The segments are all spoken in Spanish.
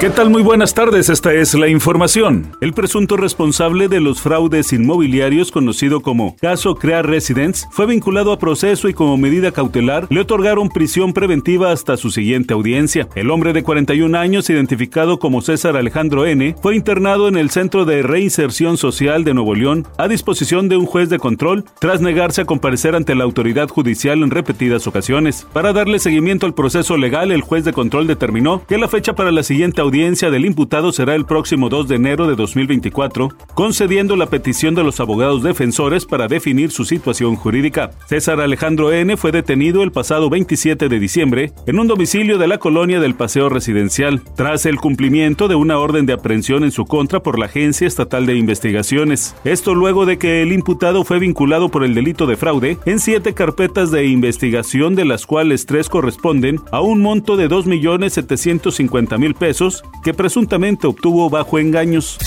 ¿Qué tal? Muy buenas tardes, esta es la información. El presunto responsable de los fraudes inmobiliarios, conocido como caso Crea Residence, fue vinculado a proceso y como medida cautelar le otorgaron prisión preventiva hasta su siguiente audiencia. El hombre de 41 años, identificado como César Alejandro N., fue internado en el Centro de Reinserción Social de Nuevo León a disposición de un juez de control tras negarse a comparecer ante la autoridad judicial en repetidas ocasiones. Para darle seguimiento al proceso legal, el juez de control determinó que la fecha para la siguiente audiencia audiencia del imputado será el próximo 2 de enero de 2024, concediendo la petición de los abogados defensores para definir su situación jurídica. César Alejandro N. fue detenido el pasado 27 de diciembre en un domicilio de la colonia del Paseo Residencial, tras el cumplimiento de una orden de aprehensión en su contra por la Agencia Estatal de Investigaciones. Esto luego de que el imputado fue vinculado por el delito de fraude en siete carpetas de investigación, de las cuales tres corresponden a un monto de 2.750.000 pesos que presuntamente obtuvo bajo engaños.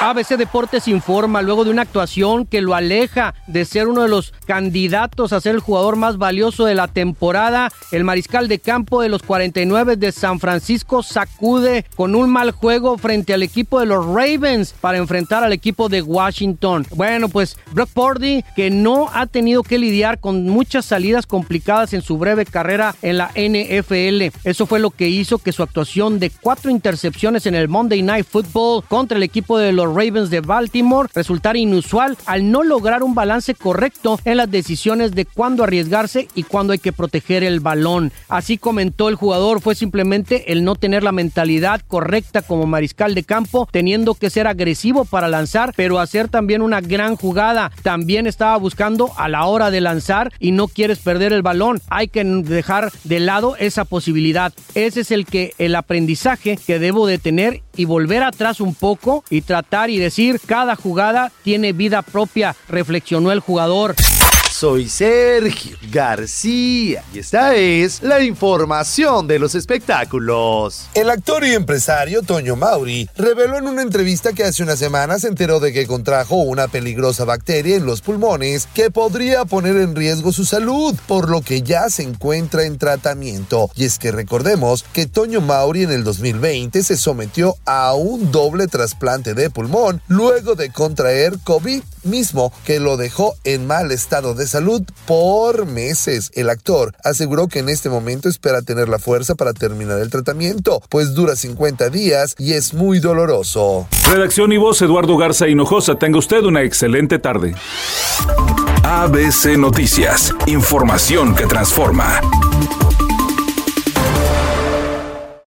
ABC Deportes informa luego de una actuación que lo aleja de ser uno de los candidatos a ser el jugador más valioso de la temporada. El mariscal de campo de los 49 de San Francisco sacude con un mal juego frente al equipo de los Ravens para enfrentar al equipo de Washington. Bueno, pues Brock Purdy que no ha tenido que lidiar con muchas salidas complicadas en su breve carrera en la NFL. Eso fue lo que hizo que su actuación de cuatro intercepciones en el Monday Night Football contra el equipo de los Ravens de Baltimore resultar inusual al no lograr un balance correcto en las decisiones de cuándo arriesgarse y cuándo hay que proteger el balón. Así comentó el jugador, fue simplemente el no tener la mentalidad correcta como mariscal de campo, teniendo que ser agresivo para lanzar, pero hacer también una gran jugada. También estaba buscando a la hora de lanzar y no quieres perder el balón. Hay que dejar de lado esa posibilidad. Ese es el que el aprendizaje que debo de tener y volver atrás un poco y tratar y decir cada jugada tiene vida propia, reflexionó el jugador. Soy Sergio García y esta es la información de los espectáculos. El actor y empresario Toño Mauri reveló en una entrevista que hace unas semanas se enteró de que contrajo una peligrosa bacteria en los pulmones que podría poner en riesgo su salud, por lo que ya se encuentra en tratamiento. Y es que recordemos que Toño Mauri en el 2020 se sometió a un doble trasplante de pulmón luego de contraer COVID mismo que lo dejó en mal estado de salud por meses. El actor aseguró que en este momento espera tener la fuerza para terminar el tratamiento, pues dura 50 días y es muy doloroso. Redacción y voz Eduardo Garza Hinojosa. Tenga usted una excelente tarde. ABC Noticias, información que transforma.